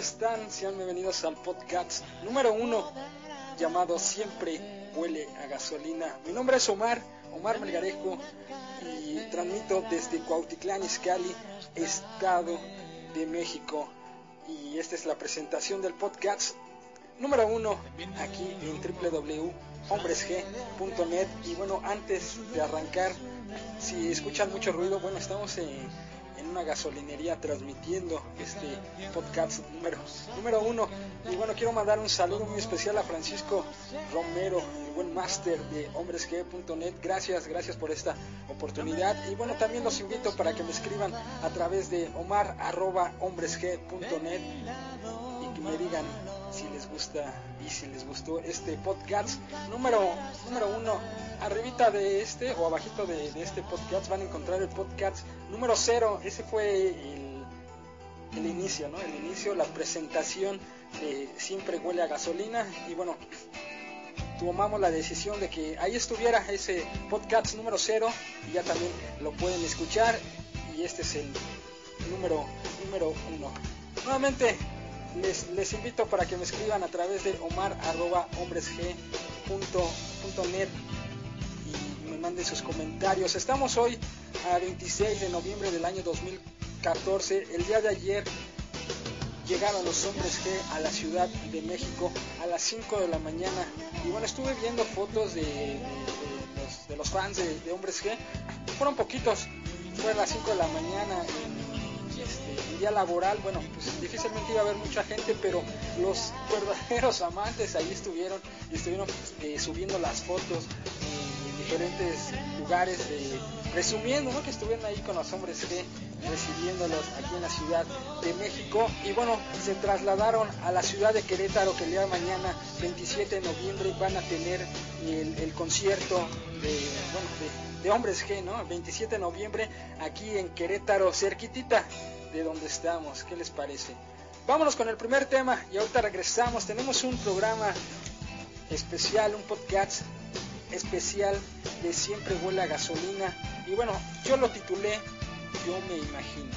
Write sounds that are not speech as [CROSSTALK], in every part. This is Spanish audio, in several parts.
están? Sean bienvenidos al podcast número uno llamado Siempre huele a gasolina. Mi nombre es Omar, Omar Melgarejo, y transmito desde Cuautitlán, Izcalli, Estado de México. Y esta es la presentación del podcast número uno aquí en www.hombresg.net. Y bueno, antes de arrancar, si escuchan mucho ruido, bueno, estamos en, en una gasolinería transmitiendo este podcast número, número uno. Y bueno, quiero mandar un saludo muy especial a Francisco Romero, el buen máster de hombresg.net. Gracias, gracias por esta oportunidad. Y bueno, también los invito para que me escriban a través de omar.hombresg.net y que me digan gusta y si les gustó este podcast número, número uno. Arribita de este o abajito de, este podcast van a encontrar el podcast número cero. Ese fue el, el inicio, ¿no? El inicio, la presentación de Siempre huele a gasolina. Y bueno, tomamos la decisión de que ahí estuviera ese podcast número cero y ya también lo pueden escuchar. Y este es el número, número uno. Nuevamente les, invito para que me escriban a través de omar.hombresg.net y me manden sus comentarios. Estamos hoy a 26 de noviembre del año 2014. El día de ayer llegaron los hombres G a la Ciudad de México a las 5 de la mañana. Y bueno, estuve viendo fotos de, los, de los, fans de, de, hombres G. Fueron poquitos. Fue a las 5 de la mañana. Día laboral, bueno, pues difícilmente iba a haber mucha gente, pero los verdaderos [LAUGHS] amantes ahí estuvieron y estuvieron eh, subiendo las fotos en diferentes lugares, de, resumiendo que estuvieron ahí con los hombres G recibiéndolos aquí en la Ciudad de México. Y bueno, se trasladaron a la ciudad de Querétaro que el día mañana, 27 de noviembre, van a tener el, concierto de, bueno, de, Hombres G, ¿no? 27 de noviembre aquí en Querétaro, cerquitita de donde estamos, ¿qué les parece? Vámonos con el primer tema y ahorita regresamos, tenemos un programa especial, un podcast especial de Siempre huele a gasolina y bueno, yo lo titulé yo me imagino.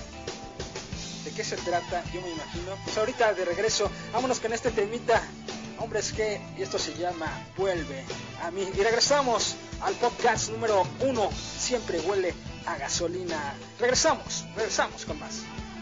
¿De qué se trata? Yo me imagino. Pues ahorita de regreso, vámonos con este temita. Hombres que, y esto se llama Vuelve a mí. Y regresamos al podcast número uno. Siempre huele a gasolina. Regresamos, regresamos con más.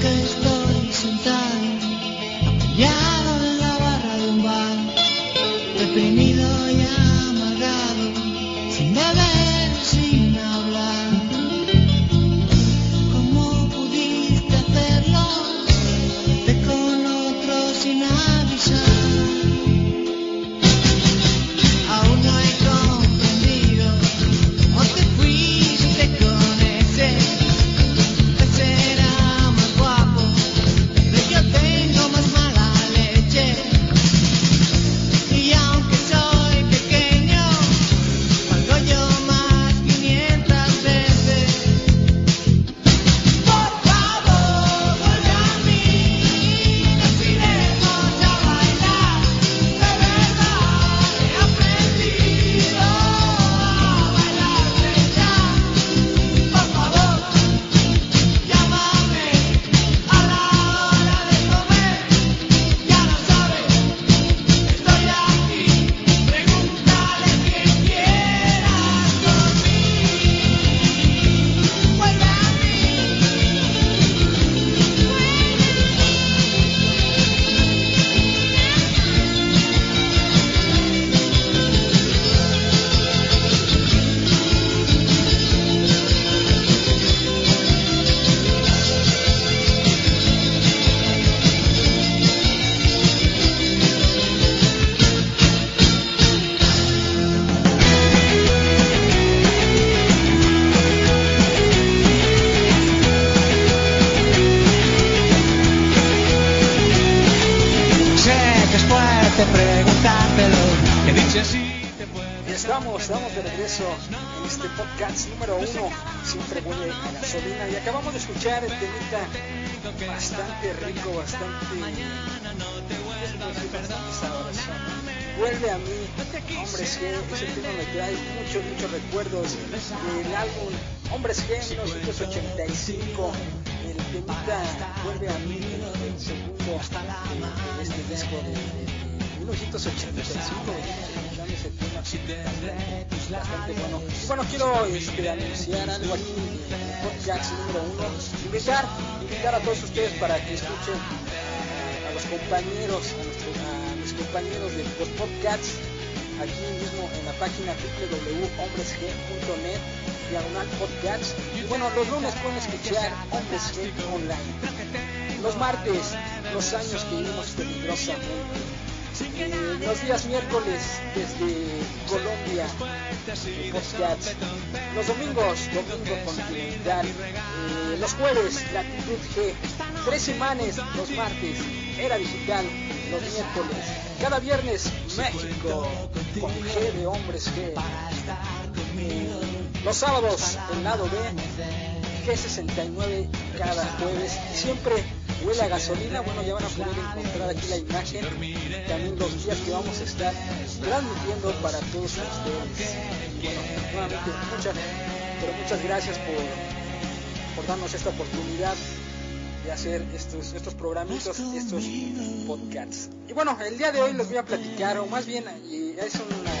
que estoy sentada podcast número uno, siempre huele a gasolina. Y acabamos de escuchar el temita bastante rico, bastante, bastante sabroso. Vuelve a mí, Hombres G, ese tema me trae muchos, muchos recuerdos del álbum Hombres G 1985, el temita Vuelve a mí, el segundo de este disco de 1985, bueno. Bueno, quiero este, anunciar algo aquí en podcast número uno, invitar, invitar a todos ustedes para que escuchen a los compañeros, a, nuestros, a mis compañeros de los podcasts aquí mismo en la página www.hombresg.net diagonal podcast y bueno los lunes pueden escuchar Hombres online. Los martes los años que vivimos peligrosamente. eh, los días miércoles desde Colombia los domingos domingo continental eh, los jueves latitud G tres semanas los martes era digital los miércoles. Cada viernes México con G de hombres G. Eh, los sábados el lado B G69 cada jueves siempre huele a gasolina bueno ya van a poder encontrar aquí la imagen también los días que vamos a estar transmitiendo para todos ustedes bueno nuevamente muchas pero muchas gracias por darnos esta oportunidad de hacer estos, estos programitos, estos podcasts. Y bueno, el día de hoy les voy a platicar, o más bien es una,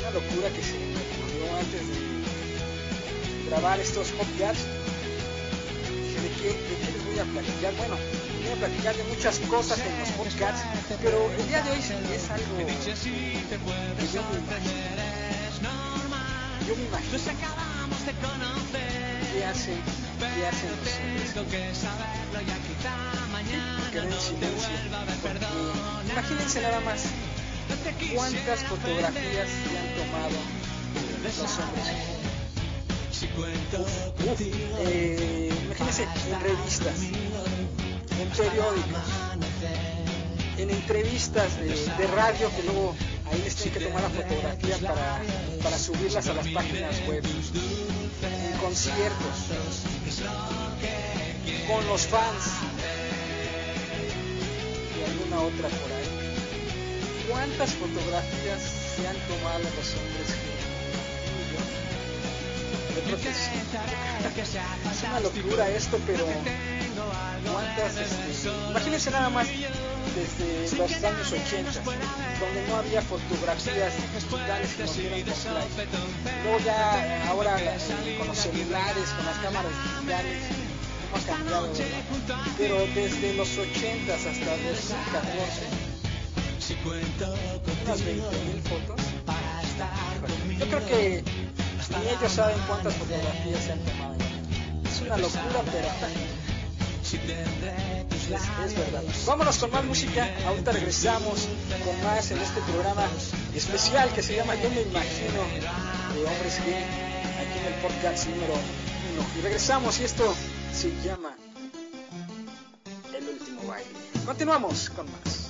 una locura que se me ocurrió antes de grabar estos podcasts. ¿De qué, ¿De qué voy a platicar? Bueno, voy a platicar de muchas cosas en los podcasts, pero el día de hoy es algo que yo me imagino. Yo me imagino qué hacen, qué hacen los hombres. Quedé en silencio. Porque imagínense nada más cuántas fotografías se han tomado los hombres. Uf, eh, imagínense en revistas, en periódicos, en entrevistas de, radio que luego ahí les tienen que tomar la fotografía para, para subirlas a las páginas web, en conciertos, con los fans y alguna otra por ahí. ¿Cuántas fotografías se han tomado los hombres creo que sí. Es una locura esto, pero ¿cuántas? Este, imagínense nada más desde los años 80, donde no había fotografías digitales que nos ya ahora con los celulares, con las cámaras digitales, hemos cambiado. Pero desde los 80 hasta 2014, unas 20 mil fotos. Yo creo que ni ellos saben cuántas fotografías se han tomado. Es una locura, pero es, verdad. Vámonos con más música. Ahorita regresamos con más en este programa especial que se llama Yo me imagino de hombres gay aquí en el podcast número uno. Y regresamos y esto se llama El último baile. Continuamos con más.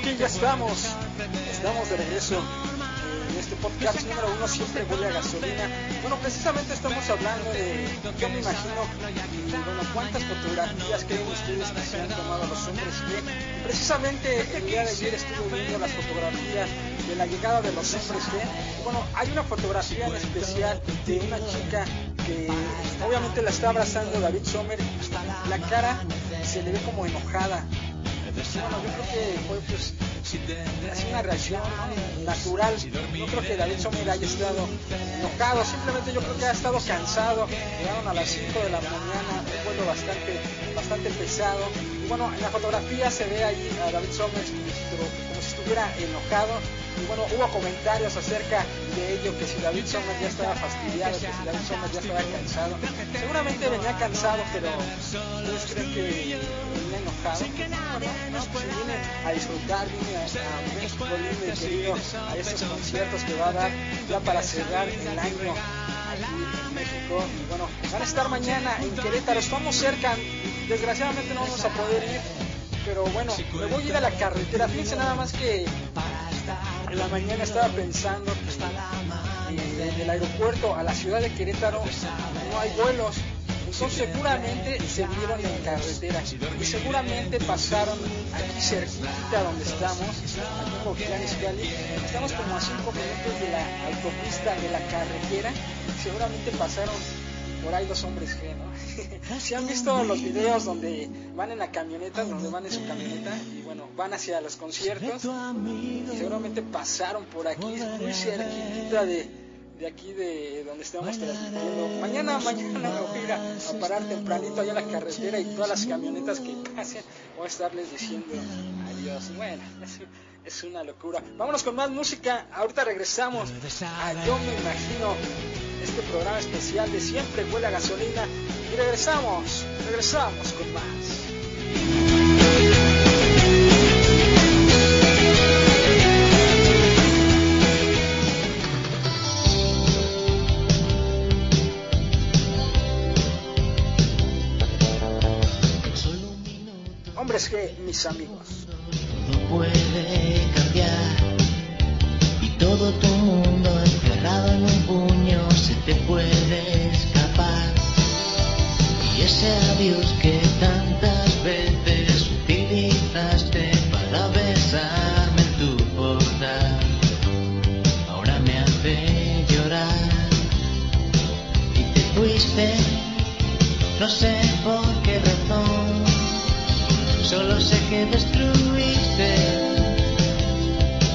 aquí ya estamos. Estamos de regreso en este podcast número uno, siempre huele a gasolina. Bueno, precisamente estamos hablando de, yo me imagino, bueno, cuántas fotografías creen ustedes que se han tomado los hombres G. Precisamente el día de ayer estuve viendo las fotografías de la llegada de los hombres G. Bueno, hay una fotografía en especial de una chica que obviamente la está abrazando David Sommer, la cara se le ve como enojada bueno, yo creo que fue pues es una reacción natural. No creo que David Sommer haya estado enojado, simplemente yo creo que ha estado cansado. Llegaron a las 5 de la mañana, un vuelo bastante, bastante pesado. Y bueno, en la fotografía se ve ahí a David Sommer como si estuviera enojado y bueno, hubo comentarios acerca de ello, que si David Sommer ya estaba fastidiado, que si David Sommer ya estaba cansado. Seguramente venía cansado, pero ¿ustedes creen que venía enojado? No, pues viene a disfrutar, viene a, a México y querido, a estos conciertos que va a dar ya para cerrar el año en México. Y bueno, van a estar mañana en Querétaro, estamos cerca, desgraciadamente no vamos a poder ir, pero bueno, me voy a ir a la carretera. Fíjense nada más que en la mañana estaba pensando que eh, del aeropuerto a la ciudad de Querétaro no hay vuelos. Entonces seguramente se vieron en carretera y seguramente pasaron aquí cerquita donde estamos, aquí. Estamos como a 5 minutos de la autopista de la carretera. Seguramente pasaron por ahí dos hombres G, ¿no? [LAUGHS] si han visto los videos donde van en la camioneta, donde van en su camioneta y bueno, van hacia los conciertos, seguramente pasaron por aquí, muy cerquita de, de aquí de donde estamos transmitiendo. Mañana, mañana me voy a ir a, parar tempranito allá a la carretera y todas las camionetas que pasen voy a estarles diciendo adiós. Bueno, es, es una locura. Vámonos con más música. Ahorita regresamos a Yo me imagino este programa especial de Siempre huele a gasolina y regresamos, regresamos con más. Hombres que mis amigos. Todo puede te puede escapar. Y ese adiós que tantas veces utilizaste para besarme en tu portal, ahora me hace llorar. Y te fuiste, no sé por qué razón, solo sé que destruiste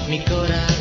mi corazón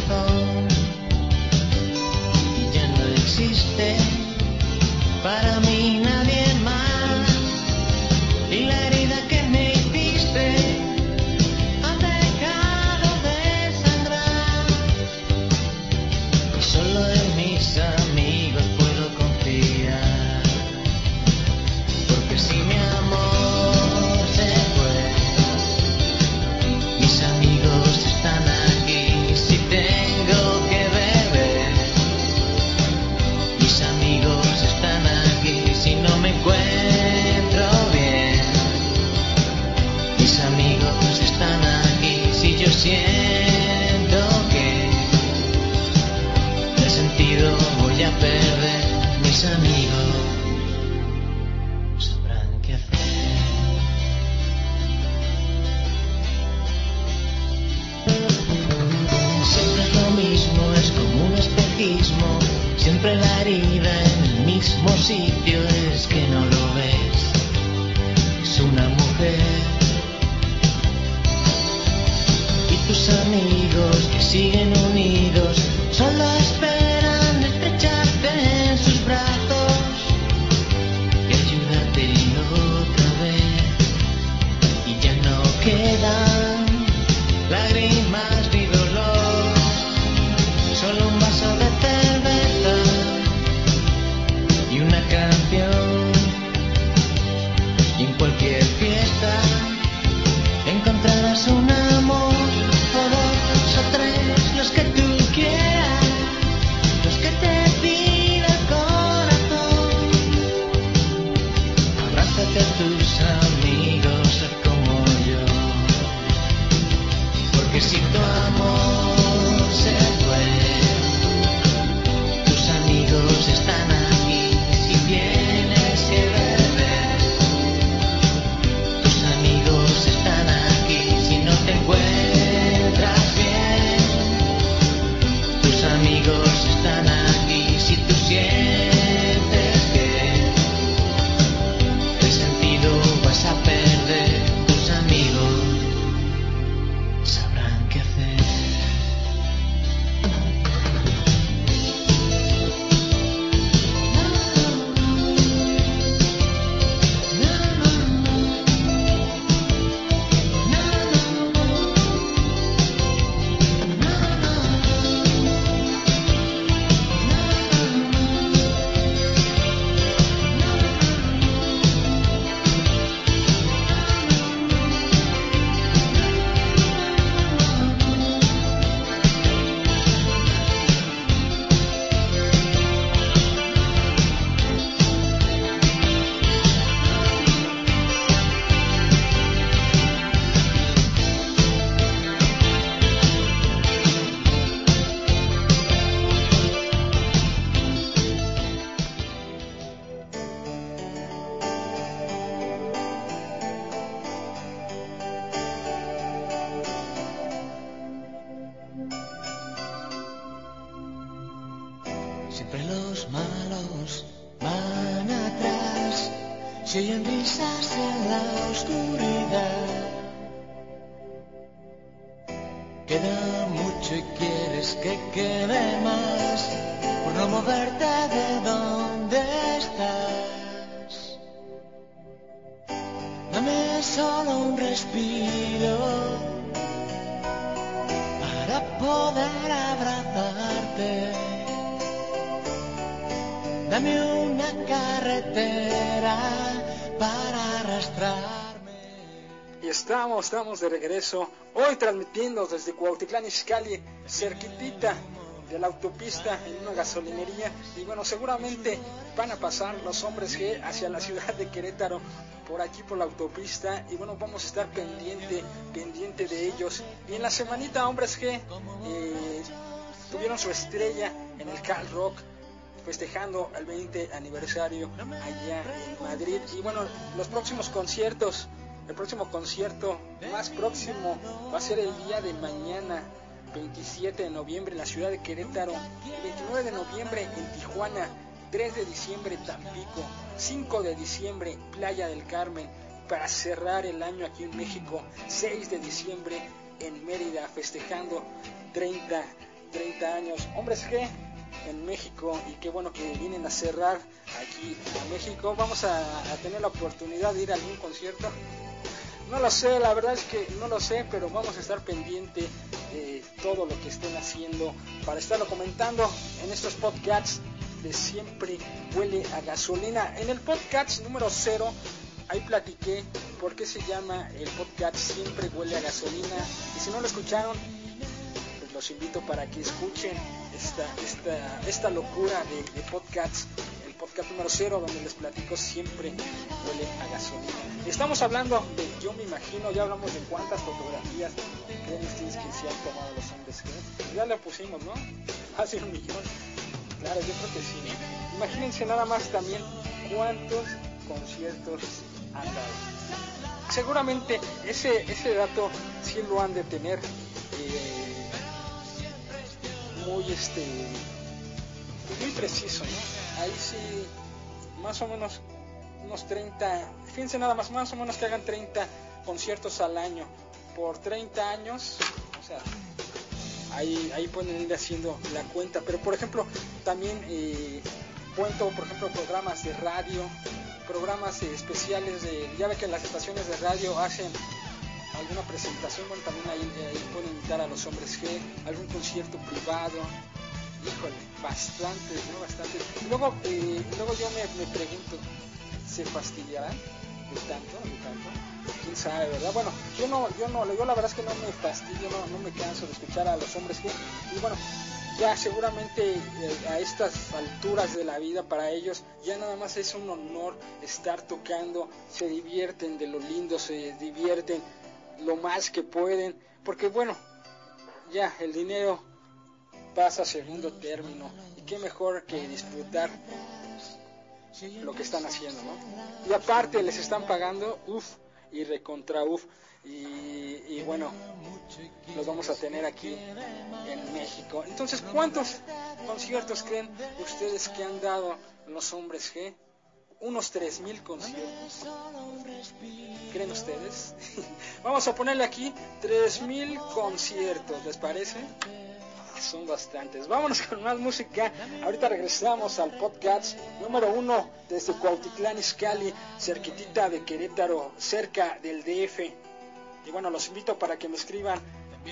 estamos, estamos de regreso, hoy transmitiendo desde Cuautitlán Izcalli, cerquitita de la autopista en una gasolinería. Y bueno, seguramente van a pasar los hombres G hacia la ciudad de Querétaro por aquí por la autopista. Y bueno, vamos a estar pendiente, pendiente de ellos. Y en la semanita hombres G eh, tuvieron su estrella en el Cal Rock festejando el 20 aniversario allá en Madrid. Y bueno, los próximos conciertos el próximo concierto más próximo va a ser el día de mañana, 27 de noviembre, en la ciudad de Querétaro, 29 de noviembre en Tijuana, 3 de diciembre Tampico, 5 de diciembre Playa del Carmen, para cerrar el año aquí en México, 6 de diciembre en Mérida, festejando 30, 30 años. Hombres G en México y qué bueno que vienen a cerrar aquí a México. Vamos a, a tener la oportunidad de ir a algún concierto. No lo sé, la verdad es que no lo sé, pero vamos a estar pendiente de todo lo que estén haciendo para estarlo comentando en estos podcasts de Siempre Huele a Gasolina. En el podcast número 0, ahí platiqué por qué se llama el podcast Siempre Huele a Gasolina. Y si no lo escucharon, pues los invito para que escuchen esta, esta, esta locura de, de podcasts podcast número 0 donde les platico siempre huele a gasolina. Estamos hablando de Yo me imagino, ya hablamos de cuántas fotografías creen ustedes que se han tomado los hombres Ya le pusimos, ¿no? [LAUGHS] Hace un millón. Claro, yo creo que sí. Imagínense nada más también cuántos conciertos han dado. Seguramente ese, ese dato sí lo han de tener eh, muy este muy preciso, ¿no? Ahí sí, más o menos unos 30, fíjense nada más, más o menos que hagan 30 conciertos al año. Por 30 años, o sea, ahí, ahí pueden ir haciendo la cuenta, pero por ejemplo, también eh, cuento, por ejemplo, programas de radio, programas especiales de, ya ve que las estaciones de radio hacen alguna presentación, bueno, también ahí, ahí pueden invitar a los hombres G, algún concierto privado, híjole, bastante, ¿no? Bastante. Luego, eh, luego yo me, me, pregunto, ¿se fastidiarán de tanto, de tanto? ¿Quién sabe, verdad? Bueno, yo no, yo no, yo la verdad es que no me fastidio, no, no me canso de escuchar a los hombres que, y bueno, ya seguramente eh, a estas alturas de la vida para ellos ya nada más es un honor estar tocando, se divierten de lo lindo, se divierten lo más que pueden, porque bueno, ya el dinero pasa segundo término. Y qué mejor que disfrutar lo que están haciendo, ¿no? Y aparte les están pagando, uff, y recontra uff. Y, bueno, los vamos a tener aquí en México. Entonces, ¿cuántos conciertos creen ustedes que han dado los hombres G? Unos 3.000 conciertos. ¿Creen ustedes? [LAUGHS] vamos a ponerle aquí 3.000 conciertos, ¿les parece? Son bastantes. Vámonos con más música. Ahorita regresamos al podcast número uno desde Cuautitlán Izcalli, cerquitita de Querétaro, cerca del DF. Y bueno, los invito para que me escriban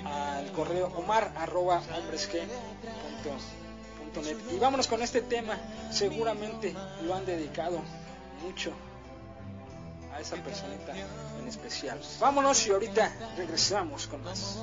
al correo omar arroba Y vámonos con este tema. Seguramente lo han dedicado mucho esa personita en especial. Vámonos y ahorita regresamos con más.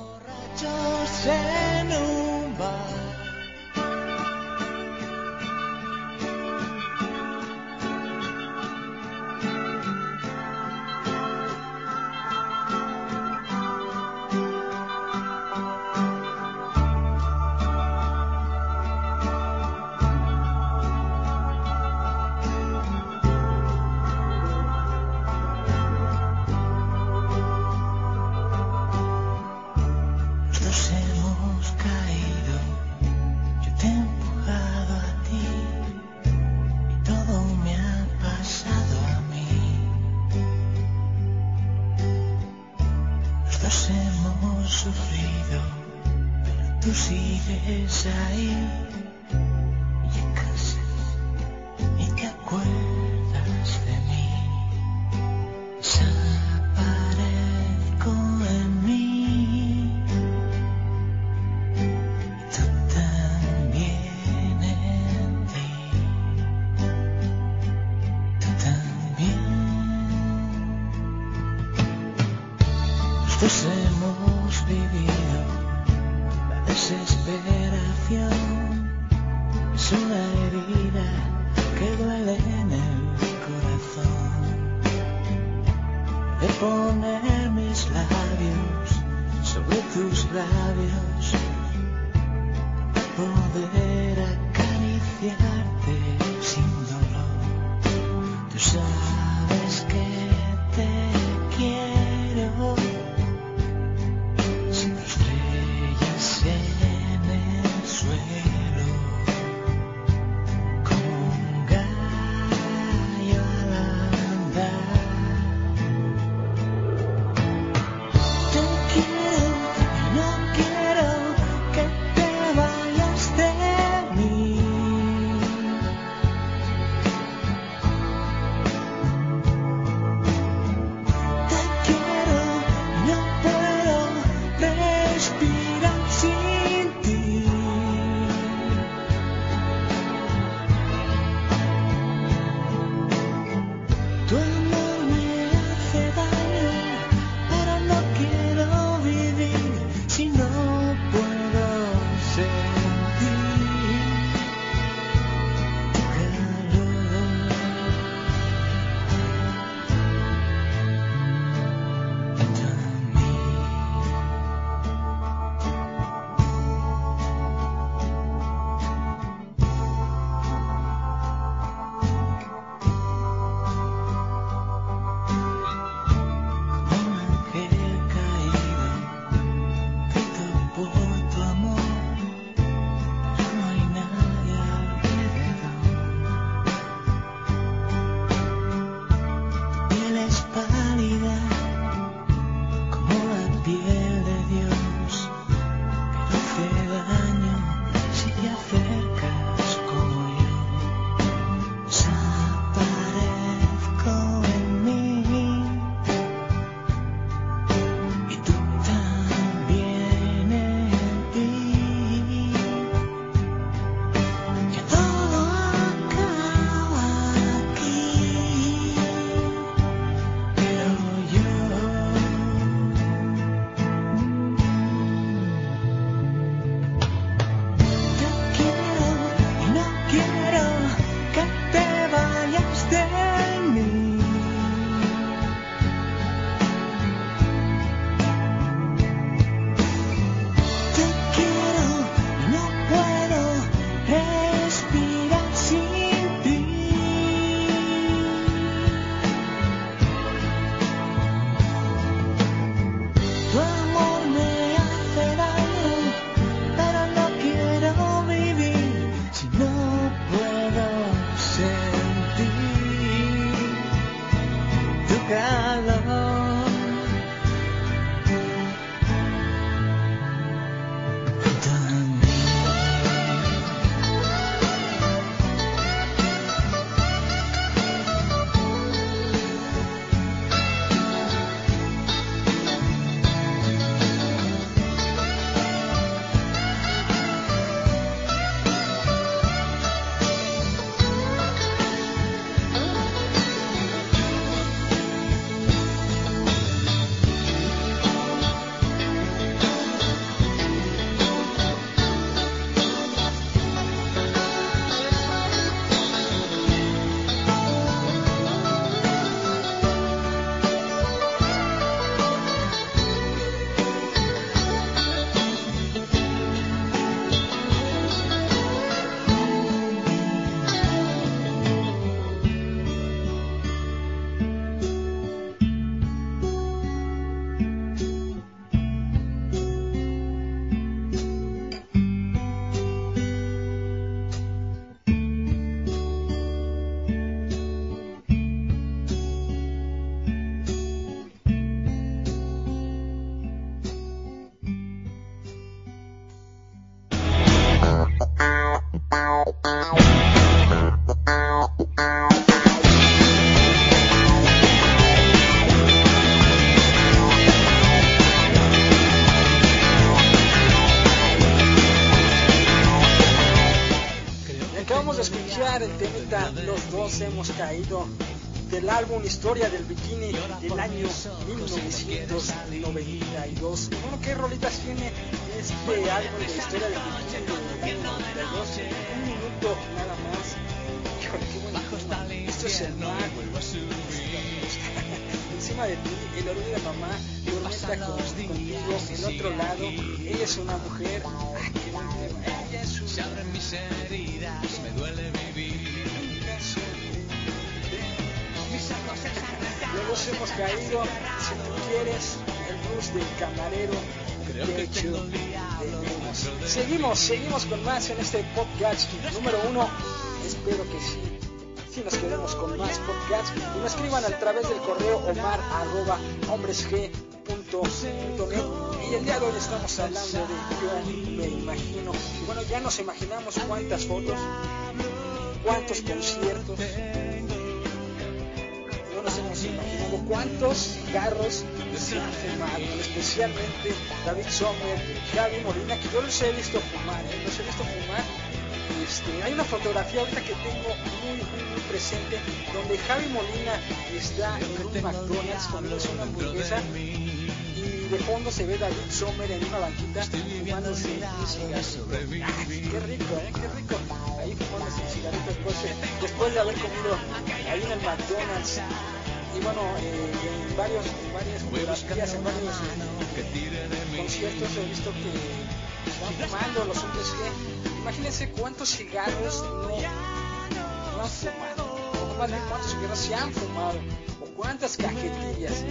Hello. Hemos caído del álbum Historia del Bikini del año 1992. Bueno, ¿qué rolitas tiene este álbum de Historia del Bikini del año 92? Un minuto nada más. Qué. Esto es el mar. [LAUGHS] Encima de ti, el orgullo de mamá, tormenta con, contigo, el otro lado, ella es una mujer. Ay, qué buen tema. Ella es una mis hemos caído, si tú quieres, el blues del camarero. de hecho, de Seguimos, seguimos con más en este podcast número uno. Espero que sí. Si nos quedemos con más podcasts y nos escriban a través del correo omar arroba hombresg.net y el día de hoy estamos hablando de yo me imagino y bueno ya nos imaginamos cuántas fotos cuántos conciertos cuántos cigarros se han fumado, especialmente David Sommer, Gaby Molina, que yo los he visto fumar, ¿eh? los he visto fumar. Este, hay una fotografía ahorita que tengo muy, muy, muy presente donde Javi Molina está en un McDonald's comiéndose una hamburguesa y de fondo se ve David Sommer en una banquita fumándose un cigarro. ¡Ah, qué rico, ¿eh? qué rico. Ahí fumándose un cigarrito después, después de haber comido ahí en el McDonald's y bueno, eh, en, varios, en varias fotografías, en varios conciertos he visto que están fumando los hombres que, imagínense cuántos cigarros no, no han fumado, o más bien cuántos cigarros se han fumado, o cuántas cajetillas,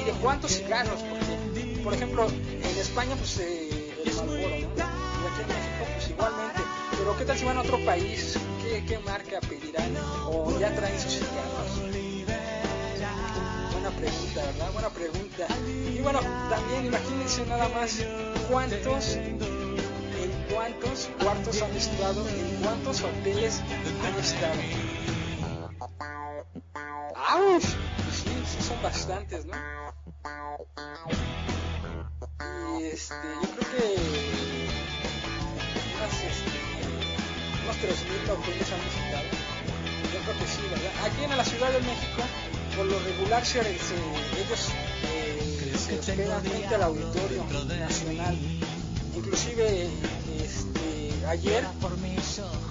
y de cuántos cigarros, porque, por ejemplo, en España pues eh, el Marlboro, ¿no? y aquí en México pues igualmente, pero qué tal si van a otro país, qué, qué marca pedirán, o ya traen sus cigarros pregunta, ¿verdad? Buena pregunta. Y bueno, también imagínense nada más cuántos, en cuántos cuartos han estado, en cuántos hoteles han estado. ¡Auch! Sí, sí son bastantes, ¿no? Y este, yo creo que unas, este, unos 3.000 hoteles han visitado. Yo creo que sí, ¿verdad? Aquí en la Ciudad de México por lo regular se, se, ellos eh, se hospedan frente al auditorio nacional. Inclusive este, ayer,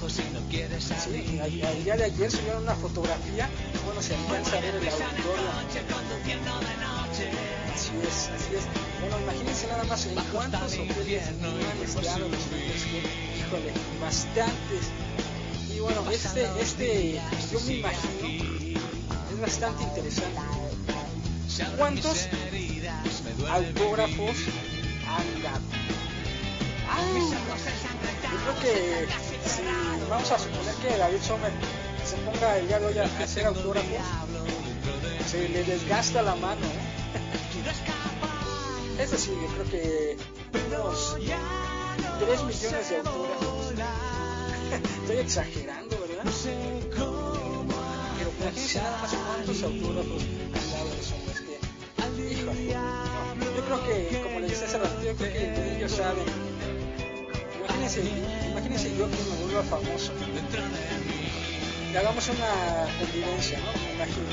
sí, el día de ayer subieron una fotografía, bueno se alcanza a ver el auditorio. Así es, así es. Bueno, imagínense nada más en cuántos hoteles han estado los que, híjole, bastantes. Y bueno, este, este, yo me imagino es bastante interesante. ¿Cuántos autógrafos han dado? Ah, yo creo que si vamos a suponer que David Sommer se ponga el día de hoy a hacer autógrafos, se le desgasta la mano. ¿eh? Es decir, yo creo que unos 3 millones de autógrafos. [LAUGHS] Estoy exagerando, cuántos autógrafos han dado los hombres que, híjole, yo creo que, como les decía hace rato, yo creo que ellos saben. Imagínense, imagínense yo que me vuelva famoso. Que hagamos una convivencia, ¿no? Me imagino.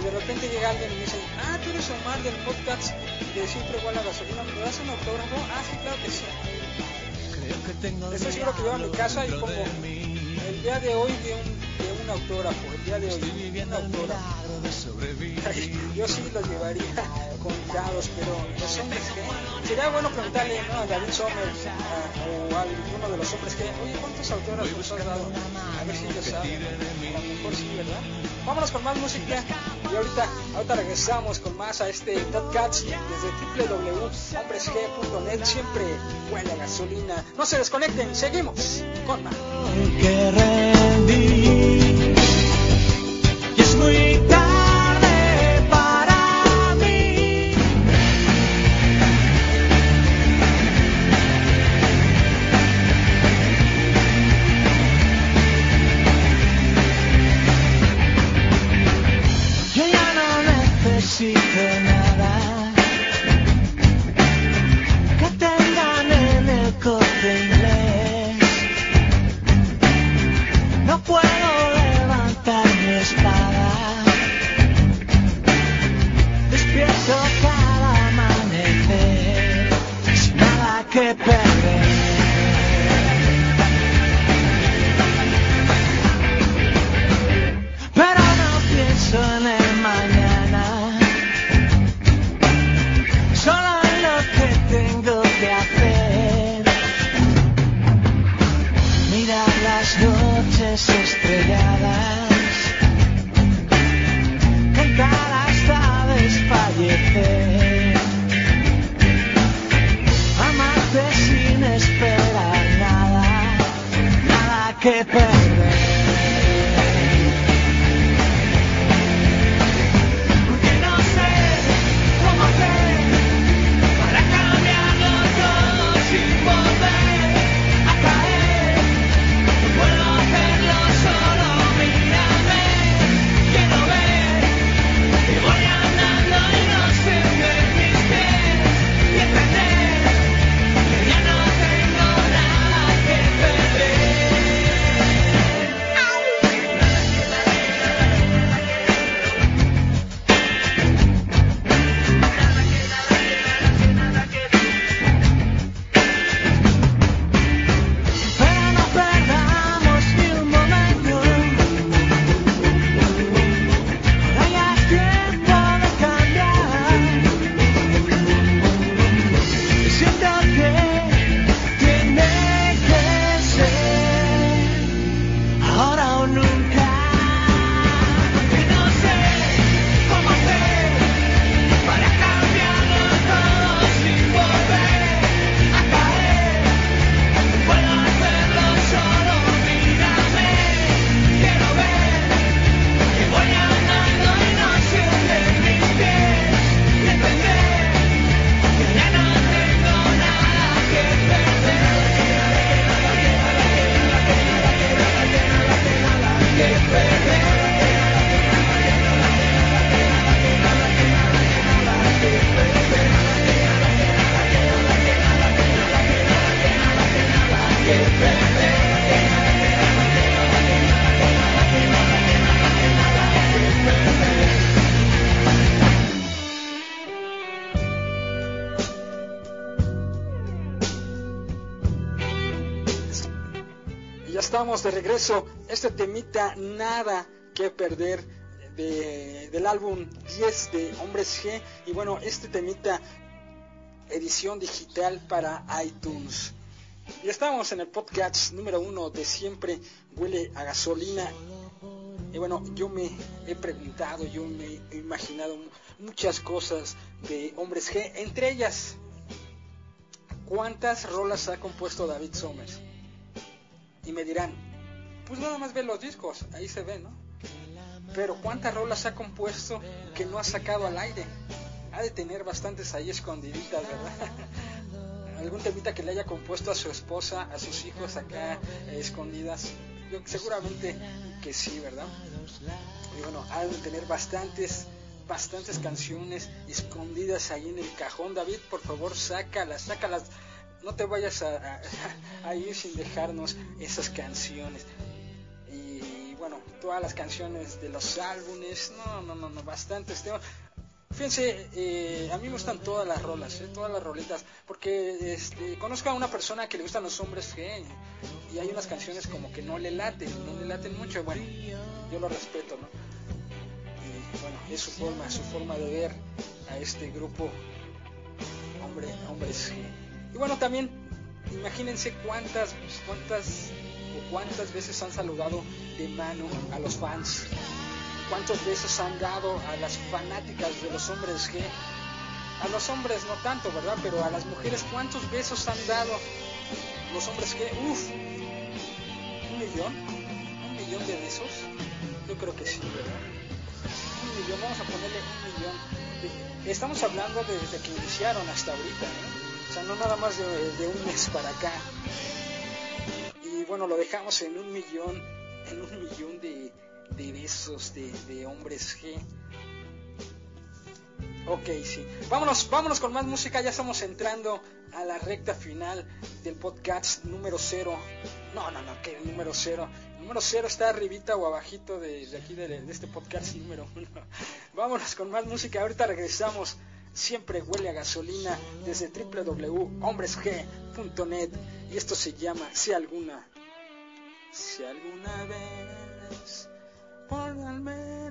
Y de repente llega alguien y me dice, ah, tú eres Omar del podcast de Siempre Igual a Gasolina, ¿me das un autógrafo? Ah, sí, claro que sí. Estoy seguro que yo a mi casa y pongo el día de hoy de de un autógrafo, el día de hoy un autógrafo. Yo sí los llevaría contados, pero los hombres que sería bueno preguntarle ¿no? a David Sommer a, o a alguno de los hombres que, oye, ¿cuántos autógrafos has dado? A ver si ellos saben. A lo mejor sí, ¿verdad? Vámonos con más música y ahorita, ahorita regresamos con más a este podcast desde www.hombresg.net. Siempre huele a gasolina. No se desconecten, seguimos con más. que rendí que perder. Regreso. Este temita nada que perder de- del álbum 10 de Hombres G. Y bueno, este temita edición digital para iTunes. Y estamos en el podcast número uno de siempre huele a gasolina. Y bueno, yo me he preguntado, yo me he imaginado mu- muchas cosas de Hombres G, entre ellas, ¿cuántas rolas ha compuesto David Somers? Y me dirán, pues nada más ve los discos, ahí se ve, ¿no? Pero ¿cuántas rolas ha compuesto que no ha sacado al aire? Ha de tener bastantes ahí escondiditas, ¿verdad? [LAUGHS] Algún temita que le haya compuesto a su esposa, a sus hijos acá eh, escondidas. Seguramente que sí, ¿verdad? Y bueno, ha de tener bastantes, bastantes canciones escondidas ahí en el cajón. David, por favor, sácalas, sácalas. No te vayas a- a [LAUGHS] ir sin dejarnos esas canciones. Todas las canciones de los álbumes, no, no, no, no, bastantes. Tengo- Fíjense, eh, a mí me gustan todas las rolas, eh, todas las roletas, porque este, conozco a una persona que le gustan los hombres G y hay unas canciones como que no le laten, no le laten mucho, bueno, yo lo respeto, ¿no? Y bueno, es su forma, su forma de ver a este grupo hombre, hombres. Y bueno, también imagínense cuántas, cuántas cuántas veces han saludado de mano a los fans cuántas veces han dado a las fanáticas de los hombres G, a los hombres no tanto, ¿verdad? Pero a las mujeres, ¿cuántos besos han dado los hombres G? Uf, un millón, un millón de besos, yo creo que sí, ¿verdad? Un millón, vamos a ponerle un millón. Estamos hablando de- desde que iniciaron hasta ahorita, ¿no? O sea, no nada más de un mes para acá. Y bueno, lo dejamos en un millón, en un millón de, besos de, hombres G. Ok, sí. Vámonos, vámonos con más música. Ya estamos entrando a la recta final del podcast número cero. No, no, no, que número cero. Número cero está arribita o abajito de, aquí de, de este podcast número uno. [LAUGHS] Vámonos con más música. Ahorita regresamos. Siempre huele a gasolina desde www.hombresg.net y esto se llama Si alguna, si alguna vez, por al menos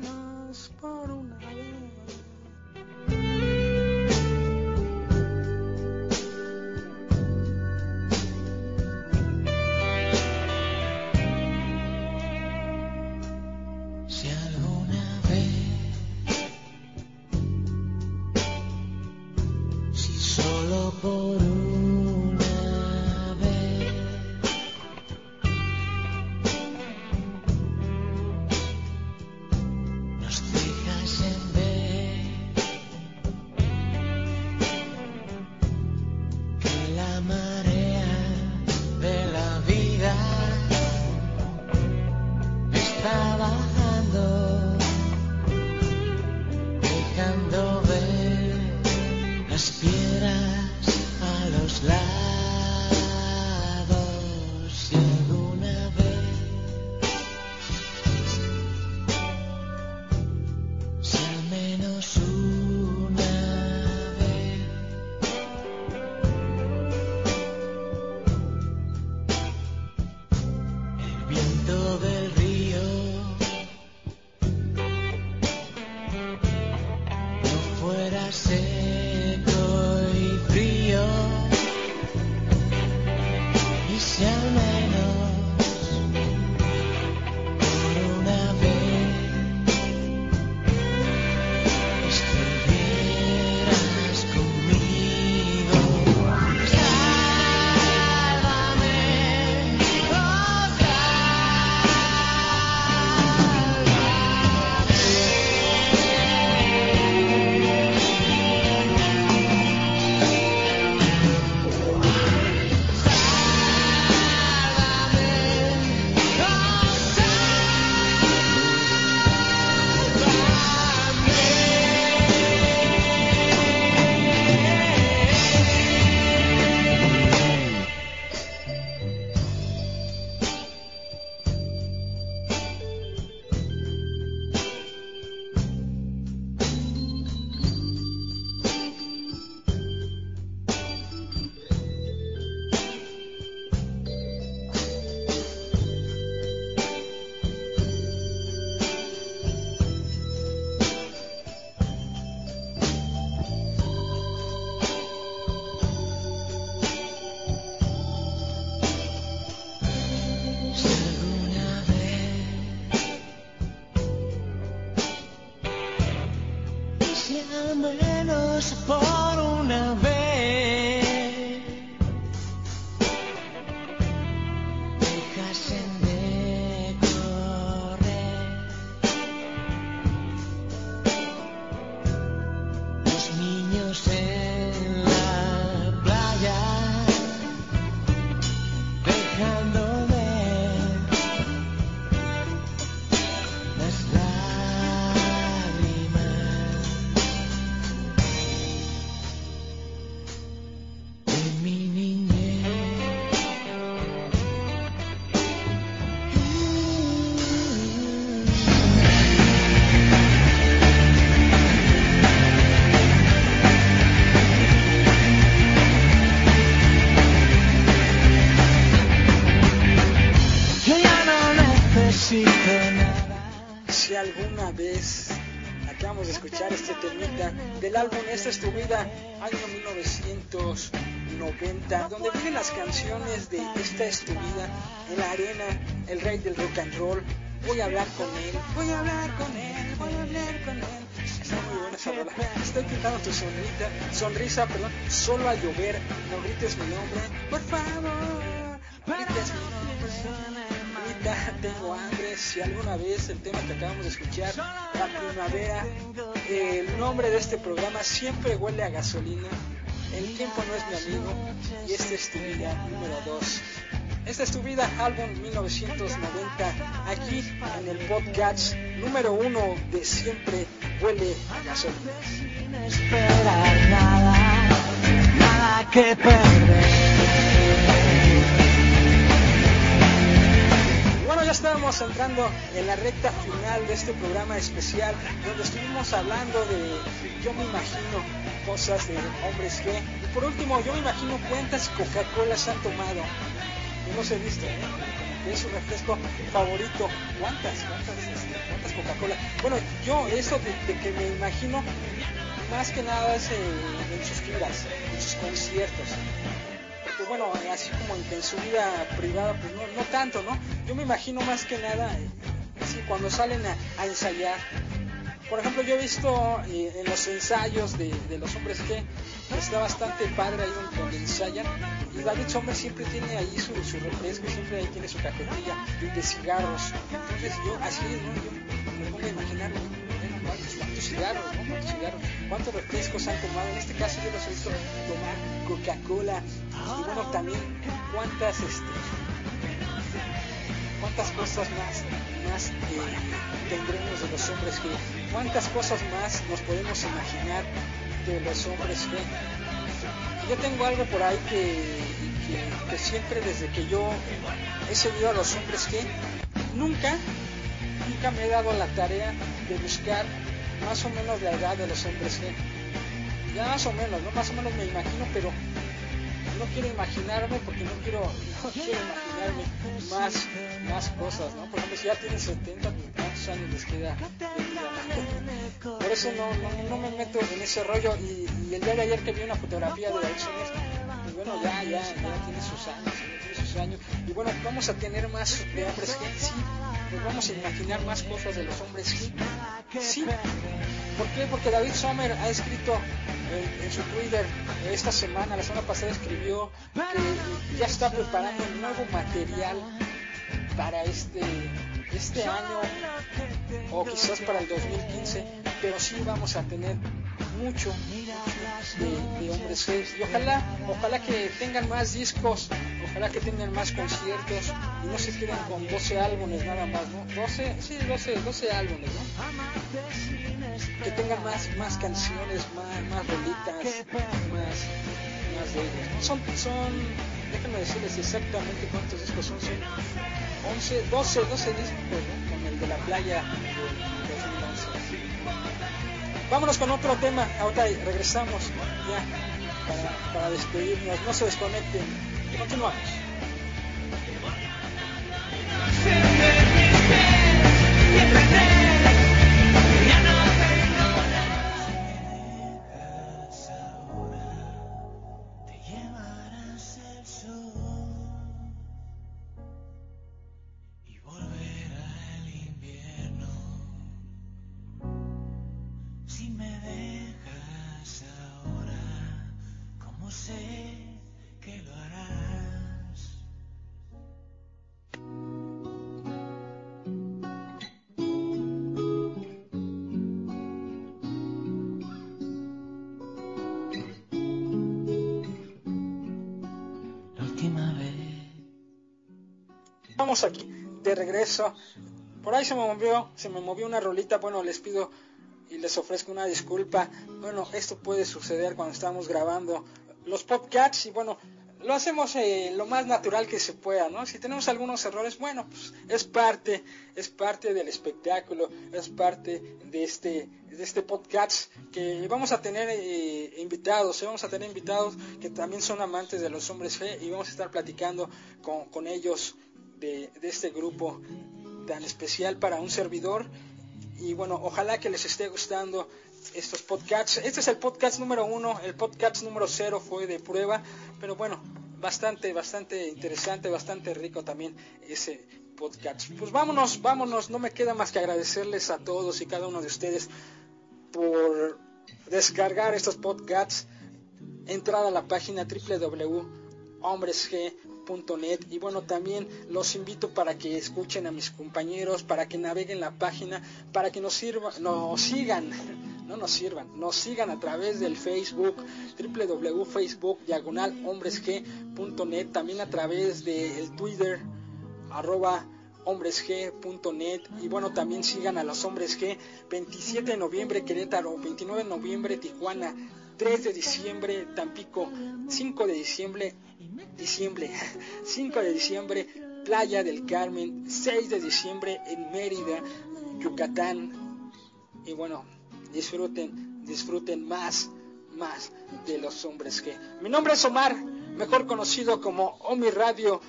1990, donde vienen las canciones de Esta es tu vida, en la arena, el rey del rock and roll, voy a hablar con él, voy a hablar con él, voy a hablar con él. Está muy buena esa rola. Estoy pintando tu sonrita, sonrisa, perdón, solo al llover, no grites mi nombre, por favor, grites mi nombre. Ahorita tengo hambre, si alguna vez el tema que acabamos de escuchar, la primavera, el nombre de este programa siempre huele a gasolina, el tiempo no es mi amigo y esta es tu vida número 2. Esta es tu vida, álbum 1990, aquí en el podcast número 1 de Siempre huele a gasolina. Sin esperar nada, nada que perder. Bueno, ya estábamos entrando en la recta final de este programa especial donde estuvimos hablando de, yo me imagino, cosas de hombres que, y por último, yo me imagino cuántas Coca-Colas han tomado. Yo los he visto, ¿eh? Es su refresco favorito. ¿Cuántas? ¿Cuántas, este, cuántas Coca-Cola? Bueno, yo eso de, de que me imagino, más que nada es en sus giras, en sus conciertos porque bueno, así como en su vida privada, pues no, no tanto, ¿no? Yo me imagino más que nada, eh, así cuando salen a ensayar. Por ejemplo, yo he visto eh, en los ensayos de, los hombres que está bastante padre ahí donde, donde ensayan. Y David Sommer siempre tiene ahí su, refresco, siempre ahí tiene su cajetilla de cigarros. Entonces yo así, ¿no? Yo me pongo a imaginar cuántos, cuántos cigarros, ¿no? Cuántos cigarros, cuántos refrescos han tomado. En este caso yo los he visto tomar Coca-Cola. Y bueno, también cuántas este, cuántas cosas más, más eh, tendremos de los hombres G, cuántas cosas más nos podemos imaginar de los hombres G. Yo tengo algo por ahí que, que, que siempre desde que yo he seguido a los hombres G, nunca, nunca me he dado la tarea de buscar más o menos la edad de los hombres G. Ya más o menos, ¿no? Más o menos me imagino, pero no quiero imaginarme porque no quiero, más, más cosas, ¿no? Por ejemplo, si ya tienen 70, pues, ¿cuántos años les queda? Por eso no, no, no me meto en ese rollo y, y el día de ayer que vi una fotografía de Suárez, pues bueno, ya, ya, ya tiene sus años, sus años. Y bueno, vamos a tener más de hombres G, sí, nos vamos a imaginar más cosas de los hombres G, sí. ¿Por? Porque David Sommer ha escrito en, en, su Twitter esta semana, la semana pasada escribió que ya está preparando un nuevo material para este, este año o quizás para el 2015, pero sí vamos a tener mucho, de, de, hombres G y ojalá, ojalá que tengan más discos, ojalá que tengan más conciertos y no se queden con 12 álbumes nada más, ¿no? 12, sí, 12, 12 álbumes, ¿no? que tengan más, más canciones, más, más rolitas, más, más de ellos. Son, son, déjenme decirles exactamente cuántos discos son, son 11, 12, 12 discos, ¿no? Con el de la playa del 2011. Vámonos con otro tema, ahorita regresamos. Ya para, para despedirnos, no se desconecten, continuamos. Aquí de regreso. Por ahí se me movió, se me movió una rolita. Bueno, les pido y les ofrezco una disculpa. Bueno, esto puede suceder cuando estamos grabando los podcasts y bueno, lo hacemos lo más natural que se pueda, ¿no? Si tenemos algunos errores, bueno, pues es parte, es parte del espectáculo, es parte de este, de este podcast que vamos a tener eh, invitados, ¿eh? vamos a tener invitados que también son amantes de los hombres G y vamos a estar platicando con, con ellos de, este grupo tan especial para un servidor y bueno, ojalá que les esté gustando estos podcasts. Este es el podcast número uno, el podcast número cero fue de prueba, pero bueno, bastante, bastante interesante, bastante rico también ese podcast. Pues vámonos, vámonos, no me queda más que agradecerles a todos y cada uno de ustedes por descargar estos podcasts, entrar a la página www.hombresg.net y bueno también los invito para que escuchen a mis compañeros para que naveguen la página para que nos sirva nos sigan [LAUGHS] no nos sirvan, nos sigan a través del Facebook, www.facebook, diagonal hombresg.net, también a través del Twitter, arroba hombresg.net y bueno también sigan a los hombres G 27 de noviembre Querétaro 29 de noviembre Tijuana 3 de diciembre Tampico 5 de diciembre diciembre 5 de diciembre Playa del Carmen 6 de diciembre en Mérida Yucatán y bueno disfruten, disfruten más, más de los hombres que. Mi nombre es Omar, mejor conocido como Omi Radio,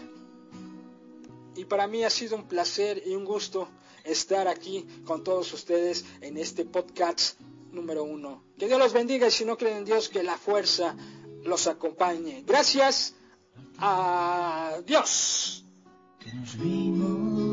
y para mí ha sido un placer y un gusto estar aquí con todos ustedes en este podcast número uno. Que Dios los bendiga y si no creen en Dios, que la fuerza los acompañe. Gracias. Adiós. Que nos vimos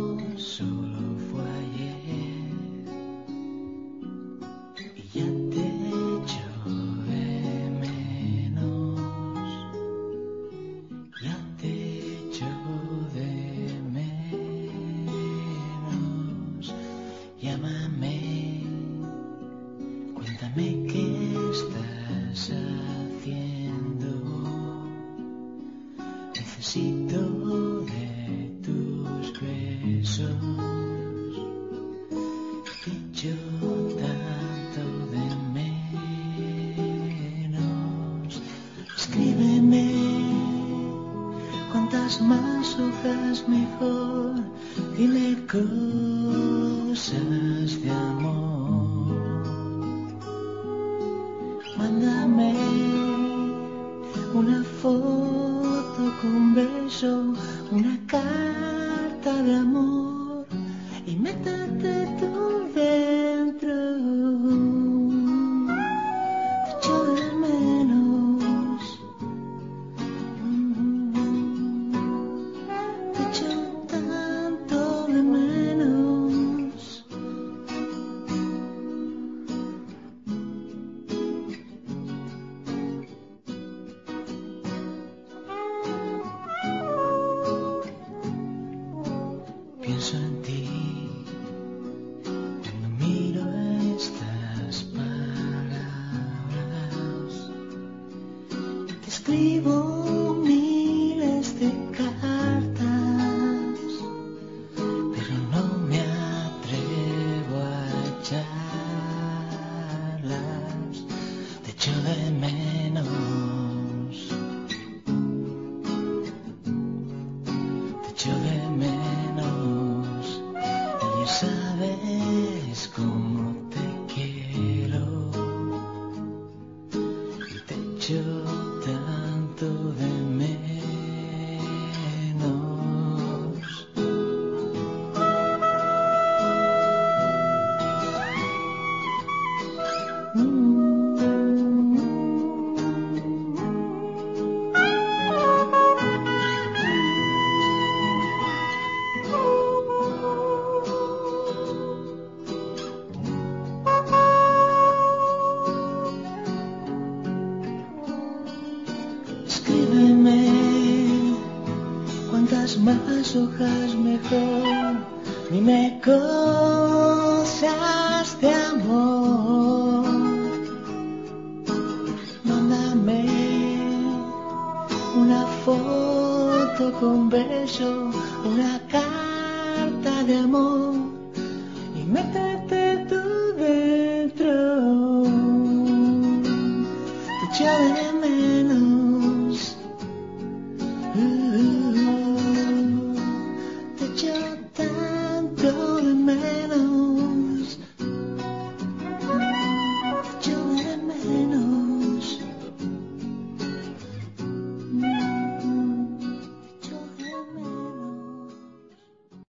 time.